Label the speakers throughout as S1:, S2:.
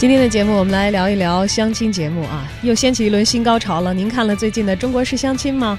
S1: 今天的节目，我们来聊一聊相亲节目啊，又掀起一轮新高潮了。您看了最近的《中国式相亲》吗？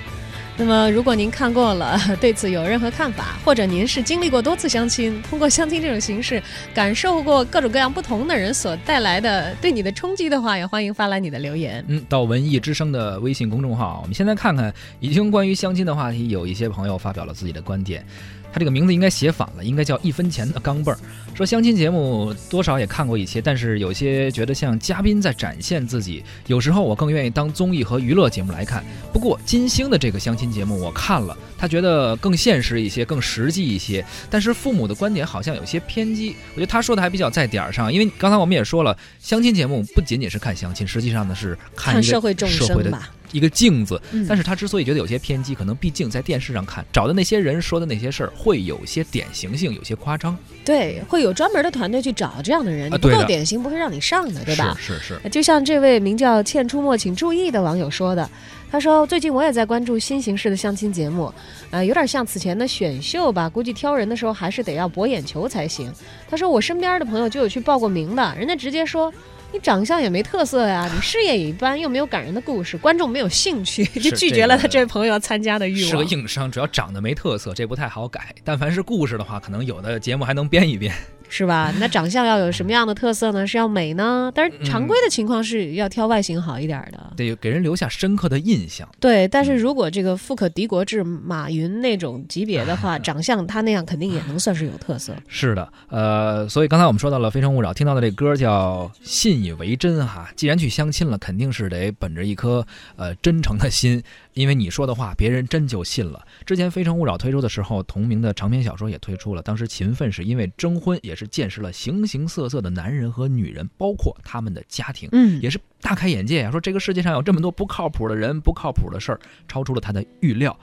S1: 那么，如果您看过了，对此有任何看法，或者您是经历过多次相亲，通过相亲这种形式感受过各种各样不同的人所带来的对你的冲击的话，也欢迎发来你的留言。
S2: 嗯，到文艺之声的微信公众号，我们现在看看，已经关于相亲的话题，有一些朋友发表了自己的观点。他这个名字应该写反了，应该叫一分钱的钢镚儿。说相亲节目多少也看过一些，但是有些觉得像嘉宾在展现自己。有时候我更愿意当综艺和娱乐节目来看。不过金星的这个相亲节目我看了，他觉得更现实一些，更实际一些。但是父母的观点好像有些偏激。我觉得他说的还比较在点儿上，因为刚才我们也说了，相亲节目不仅仅是看相亲，实际上呢是看
S1: 社会众生
S2: 的。一个镜子，但是他之所以觉得有些偏激，可能毕竟在电视上看找的那些人说的那些事儿，会有些典型性，有些夸张。
S1: 对，会有专门的团队去找这样的人，你不够典型，不会让你上的，对吧？
S2: 是是
S1: 是。就像这位名叫“倩出没，请注意”的网友说的，他说：“最近我也在关注新形式的相亲节目，呃，有点像此前的选秀吧，估计挑人的时候还是得要博眼球才行。”他说：“我身边的朋友就有去报过名的，人家直接说。”你长相也没特色呀，你事业也一般，又没有感人的故事，观众没有兴趣，就拒绝了他这位朋友参加的欲望。
S2: 是个硬伤，主要长得没特色，这不太好改。但凡是故事的话，可能有的节目还能编一编。
S1: 是吧？那长相要有什么样的特色呢？是要美呢？但是常规的情况是要挑外形好一点的，
S2: 得给人留下深刻的印象。
S1: 对，但是如果这个富可敌国至马云那种级别的话，长相他那样肯定也能算是有特色。
S2: 是的，呃，所以刚才我们说到了《非诚勿扰》，听到的这歌叫《信以为真》哈。既然去相亲了，肯定是得本着一颗呃真诚的心，因为你说的话，别人真就信了。之前《非诚勿扰》推出的时候，同名的长篇小说也推出了，当时勤奋是因为征婚，也是。是见识了形形色色的男人和女人，包括他们的家庭，
S1: 嗯，
S2: 也是大开眼界呀。说这个世界上有这么多不靠谱的人，不靠谱的事儿，超出了他的预料。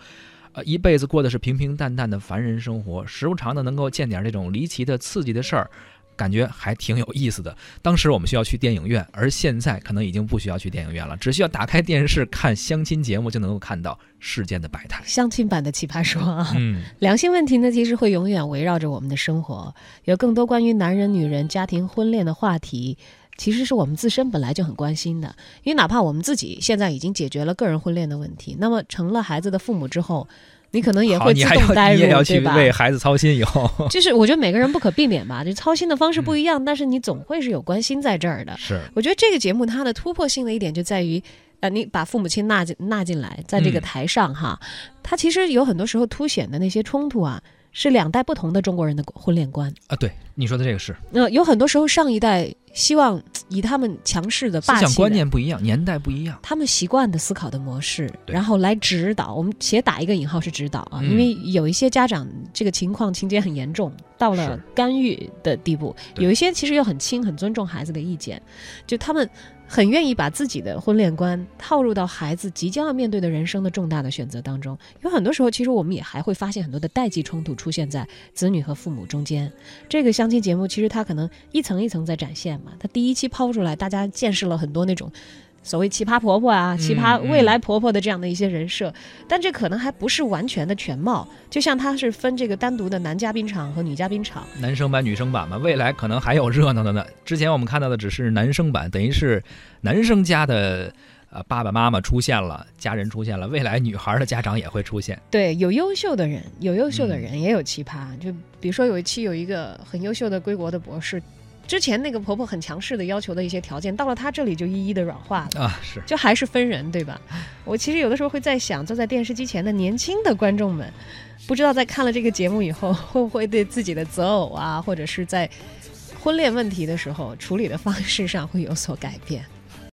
S2: 呃，一辈子过的是平平淡淡的凡人生活，时不常的能够见点这种离奇的、刺激的事儿。感觉还挺有意思的。当时我们需要去电影院，而现在可能已经不需要去电影院了，只需要打开电视看相亲节目就能够看到世间的百态。
S1: 相亲版的奇葩说啊，嗯，良性问题呢，其实会永远围绕着我们的生活。有更多关于男人、女人、家庭、婚恋的话题，其实是我们自身本来就很关心的。因为哪怕我们自己现在已经解决了个人婚恋的问题，那么成了孩子的父母之后。你可能也会自动
S2: 代
S1: 入，
S2: 对吧？为孩子操心以后，
S1: 就是我觉得每个人不可避免吧，就操心的方式不一样，但是你总会是有关心在这儿的。
S2: 是，
S1: 我觉得这个节目它的突破性的一点就在于，呃，你把父母亲纳进纳进来，在这个台上哈，它其实有很多时候凸显的那些冲突啊。是两代不同的中国人的婚恋观
S2: 啊！对你说的这个是，
S1: 那有很多时候上一代希望以他们强势的霸
S2: 气观念不一样，年代不一样，
S1: 他们习惯的思考的模式，然后来指导我们，且打一个引号是指导啊，因为有一些家长这个情况情节很严重，到了干预的地步，有一些其实又很轻，很尊重孩子的意见，就他们。很愿意把自己的婚恋观套入到孩子即将要面对的人生的重大的选择当中。有很多时候，其实我们也还会发现很多的代际冲突出现在子女和父母中间。这个相亲节目其实它可能一层一层在展现嘛。它第一期抛出来，大家见识了很多那种。所谓奇葩婆婆啊，奇葩未来婆婆的这样的一些人设，但这可能还不是完全的全貌。就像它是分这个单独的男嘉宾场和女嘉宾场，
S2: 男生版、女生版嘛。未来可能还有热闹的呢。之前我们看到的只是男生版，等于是男生家的呃爸爸妈妈出现了，家人出现了，未来女孩的家长也会出现。
S1: 对，有优秀的人，有优秀的人，也有奇葩。就比如说有一期有一个很优秀的归国的博士。之前那个婆婆很强势的要求的一些条件，到了她这里就一一的软化了
S2: 啊，是，
S1: 就还是分人，对吧？我其实有的时候会在想，坐在电视机前的年轻的观众们，不知道在看了这个节目以后，会不会对自己的择偶啊，或者是在婚恋问题的时候处理的方式上会有所改变。